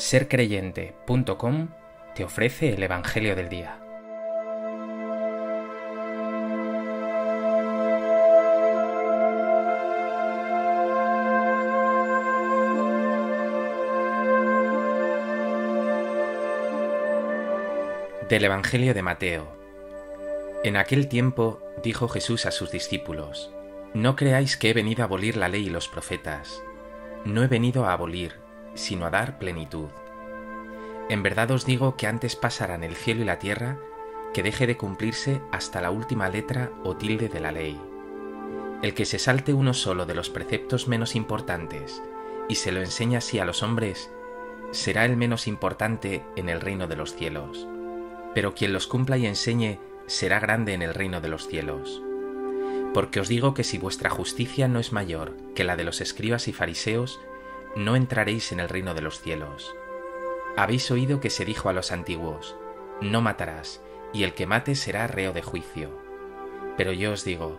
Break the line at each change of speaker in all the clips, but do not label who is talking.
sercreyente.com te ofrece el Evangelio del Día. Del Evangelio de Mateo. En aquel tiempo dijo Jesús a sus discípulos, No creáis que he venido a abolir la ley y los profetas. No he venido a abolir, sino a dar plenitud. En verdad os digo que antes pasarán el cielo y la tierra que deje de cumplirse hasta la última letra o tilde de la ley. El que se salte uno solo de los preceptos menos importantes y se lo enseña así a los hombres, será el menos importante en el reino de los cielos. Pero quien los cumpla y enseñe será grande en el reino de los cielos. Porque os digo que si vuestra justicia no es mayor que la de los escribas y fariseos, no entraréis en el reino de los cielos. Habéis oído que se dijo a los antiguos, no matarás, y el que mate será reo de juicio. Pero yo os digo,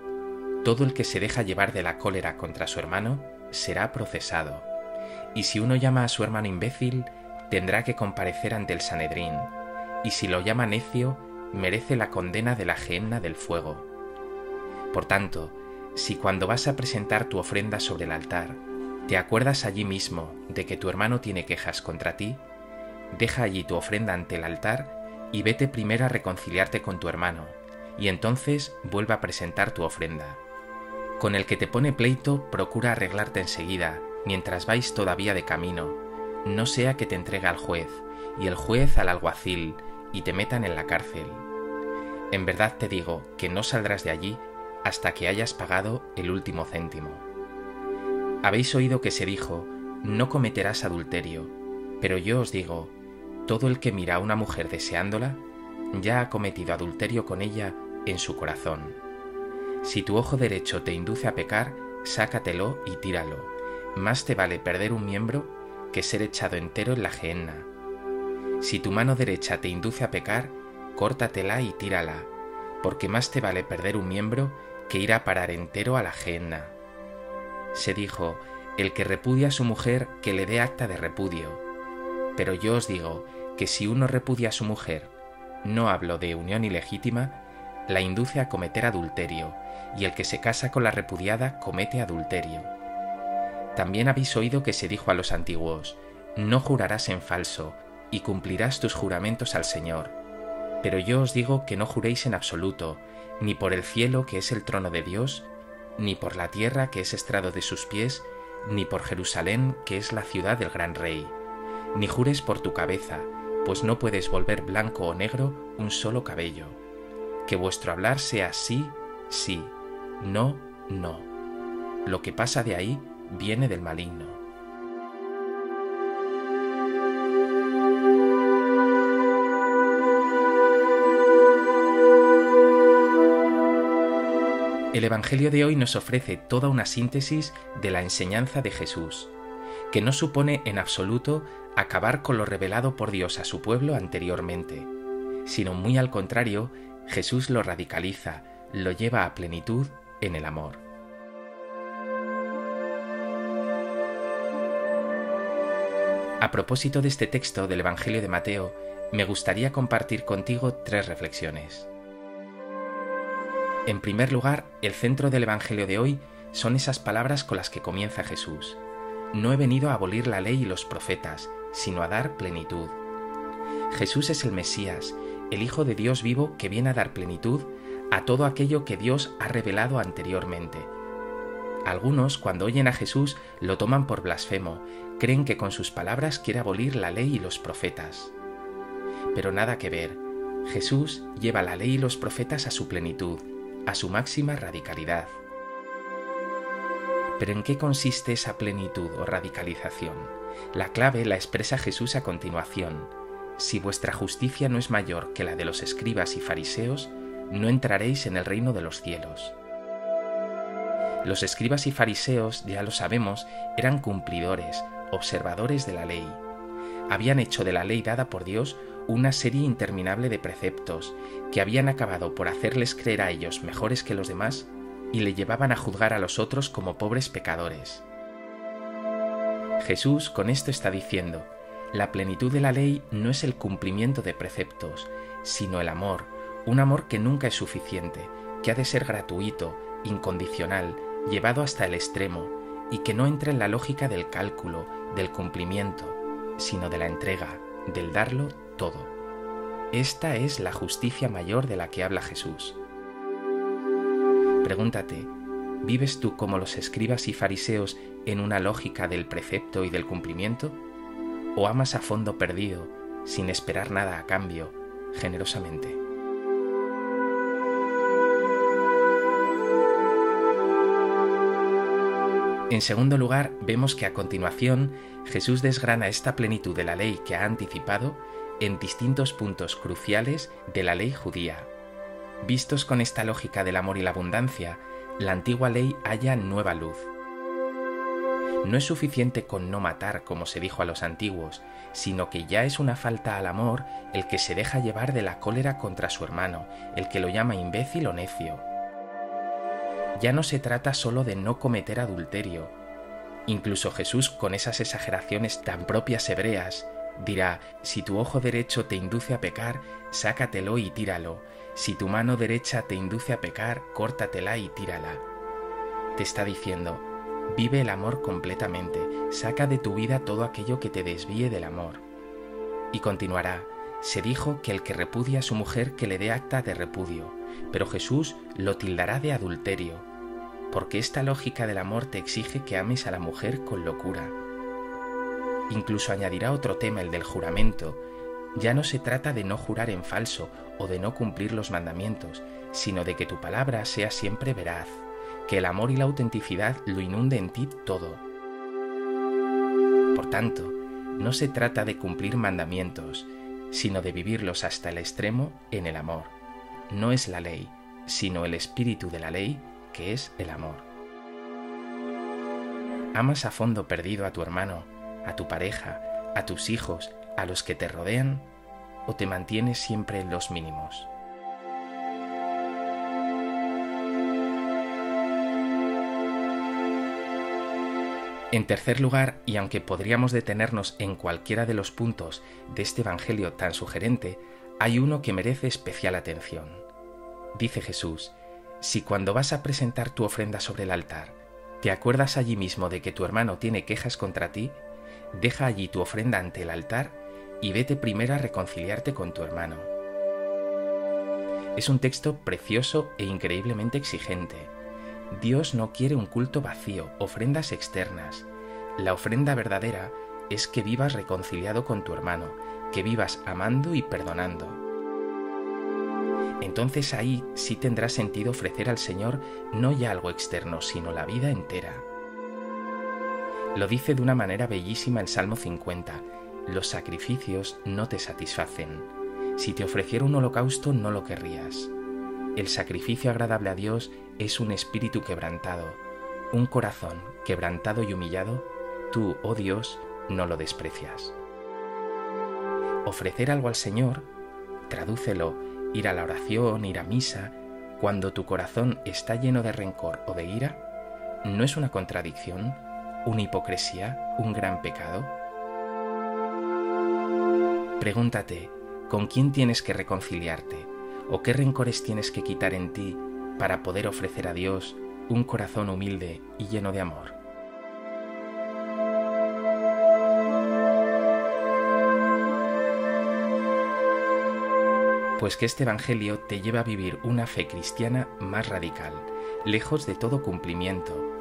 todo el que se deja llevar de la cólera contra su hermano será procesado. Y si uno llama a su hermano imbécil, tendrá que comparecer ante el Sanedrín, y si lo llama necio, merece la condena de la gehenna del fuego. Por tanto, si cuando vas a presentar tu ofrenda sobre el altar, ¿Te acuerdas allí mismo de que tu hermano tiene quejas contra ti? Deja allí tu ofrenda ante el altar y vete primero a reconciliarte con tu hermano, y entonces vuelve a presentar tu ofrenda. Con el que te pone pleito, procura arreglarte enseguida, mientras vais todavía de camino, no sea que te entregue al juez, y el juez al alguacil, y te metan en la cárcel. En verdad te digo que no saldrás de allí hasta que hayas pagado el último céntimo. Habéis oído que se dijo, no cometerás adulterio, pero yo os digo, todo el que mira a una mujer deseándola, ya ha cometido adulterio con ella en su corazón. Si tu ojo derecho te induce a pecar, sácatelo y tíralo. Más te vale perder un miembro que ser echado entero en la gehenna. Si tu mano derecha te induce a pecar, córtatela y tírala, porque más te vale perder un miembro que ir a parar entero a la gehenna se dijo, el que repudia a su mujer, que le dé acta de repudio. Pero yo os digo que si uno repudia a su mujer, no hablo de unión ilegítima, la induce a cometer adulterio, y el que se casa con la repudiada comete adulterio. También habéis oído que se dijo a los antiguos, no jurarás en falso, y cumplirás tus juramentos al Señor. Pero yo os digo que no juréis en absoluto, ni por el cielo que es el trono de Dios, ni por la tierra que es estrado de sus pies, ni por Jerusalén que es la ciudad del gran rey. Ni jures por tu cabeza, pues no puedes volver blanco o negro un solo cabello. Que vuestro hablar sea sí, sí, no, no. Lo que pasa de ahí viene del maligno. El Evangelio de hoy nos ofrece toda una síntesis de la enseñanza de Jesús, que no supone en absoluto acabar con lo revelado por Dios a su pueblo anteriormente, sino muy al contrario, Jesús lo radicaliza, lo lleva a plenitud en el amor. A propósito de este texto del Evangelio de Mateo, me gustaría compartir contigo tres reflexiones. En primer lugar, el centro del Evangelio de hoy son esas palabras con las que comienza Jesús. No he venido a abolir la ley y los profetas, sino a dar plenitud. Jesús es el Mesías, el Hijo de Dios vivo que viene a dar plenitud a todo aquello que Dios ha revelado anteriormente. Algunos, cuando oyen a Jesús, lo toman por blasfemo, creen que con sus palabras quiere abolir la ley y los profetas. Pero nada que ver, Jesús lleva la ley y los profetas a su plenitud, a su máxima radicalidad. Pero ¿en qué consiste esa plenitud o radicalización? La clave la expresa Jesús a continuación. Si vuestra justicia no es mayor que la de los escribas y fariseos, no entraréis en el reino de los cielos. Los escribas y fariseos, ya lo sabemos, eran cumplidores, observadores de la ley. Habían hecho de la ley dada por Dios una serie interminable de preceptos que habían acabado por hacerles creer a ellos mejores que los demás y le llevaban a juzgar a los otros como pobres pecadores. Jesús con esto está diciendo, La plenitud de la ley no es el cumplimiento de preceptos, sino el amor, un amor que nunca es suficiente, que ha de ser gratuito, incondicional, llevado hasta el extremo, y que no entra en la lógica del cálculo, del cumplimiento, sino de la entrega, del darlo todo. Esta es la justicia mayor de la que habla Jesús. Pregúntate, ¿vives tú como los escribas y fariseos en una lógica del precepto y del cumplimiento? ¿O amas a fondo perdido, sin esperar nada a cambio, generosamente? En segundo lugar, vemos que a continuación Jesús desgrana esta plenitud de la ley que ha anticipado en distintos puntos cruciales de la ley judía. Vistos con esta lógica del amor y la abundancia, la antigua ley halla nueva luz. No es suficiente con no matar, como se dijo a los antiguos, sino que ya es una falta al amor el que se deja llevar de la cólera contra su hermano, el que lo llama imbécil o necio, ya no se trata solo de no cometer adulterio. Incluso Jesús, con esas exageraciones tan propias hebreas, dirá, si tu ojo derecho te induce a pecar, sácatelo y tíralo. Si tu mano derecha te induce a pecar, córtatela y tírala. Te está diciendo, vive el amor completamente, saca de tu vida todo aquello que te desvíe del amor. Y continuará, se dijo que el que repudia a su mujer que le dé acta de repudio, pero Jesús lo tildará de adulterio porque esta lógica del amor te exige que ames a la mujer con locura. Incluso añadirá otro tema, el del juramento. Ya no se trata de no jurar en falso o de no cumplir los mandamientos, sino de que tu palabra sea siempre veraz, que el amor y la autenticidad lo inunde en ti todo. Por tanto, no se trata de cumplir mandamientos, sino de vivirlos hasta el extremo en el amor. No es la ley, sino el espíritu de la ley que es el amor. ¿Amas a fondo perdido a tu hermano, a tu pareja, a tus hijos, a los que te rodean, o te mantienes siempre en los mínimos? En tercer lugar, y aunque podríamos detenernos en cualquiera de los puntos de este Evangelio tan sugerente, hay uno que merece especial atención. Dice Jesús, si cuando vas a presentar tu ofrenda sobre el altar, te acuerdas allí mismo de que tu hermano tiene quejas contra ti, deja allí tu ofrenda ante el altar y vete primero a reconciliarte con tu hermano. Es un texto precioso e increíblemente exigente. Dios no quiere un culto vacío, ofrendas externas. La ofrenda verdadera es que vivas reconciliado con tu hermano, que vivas amando y perdonando entonces ahí sí tendrá sentido ofrecer al Señor no ya algo externo, sino la vida entera. Lo dice de una manera bellísima el Salmo 50, los sacrificios no te satisfacen. Si te ofreciera un holocausto no lo querrías. El sacrificio agradable a Dios es un espíritu quebrantado, un corazón quebrantado y humillado, tú, oh Dios, no lo desprecias. Ofrecer algo al Señor, tradúcelo ir a la oración, ir a misa, cuando tu corazón está lleno de rencor o de ira, ¿no es una contradicción, una hipocresía, un gran pecado? Pregúntate, ¿con quién tienes que reconciliarte? ¿O qué rencores tienes que quitar en ti para poder ofrecer a Dios un corazón humilde y lleno de amor? pues que este Evangelio te lleva a vivir una fe cristiana más radical, lejos de todo cumplimiento,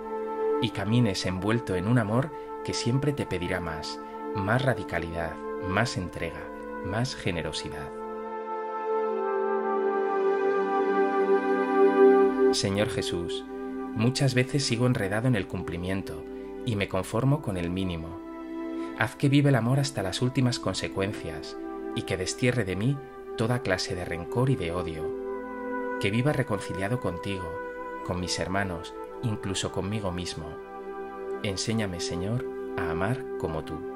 y camines envuelto en un amor que siempre te pedirá más, más radicalidad, más entrega, más generosidad. Señor Jesús, muchas veces sigo enredado en el cumplimiento y me conformo con el mínimo. Haz que vive el amor hasta las últimas consecuencias y que destierre de mí toda clase de rencor y de odio, que viva reconciliado contigo, con mis hermanos, incluso conmigo mismo. Enséñame, Señor, a amar como tú.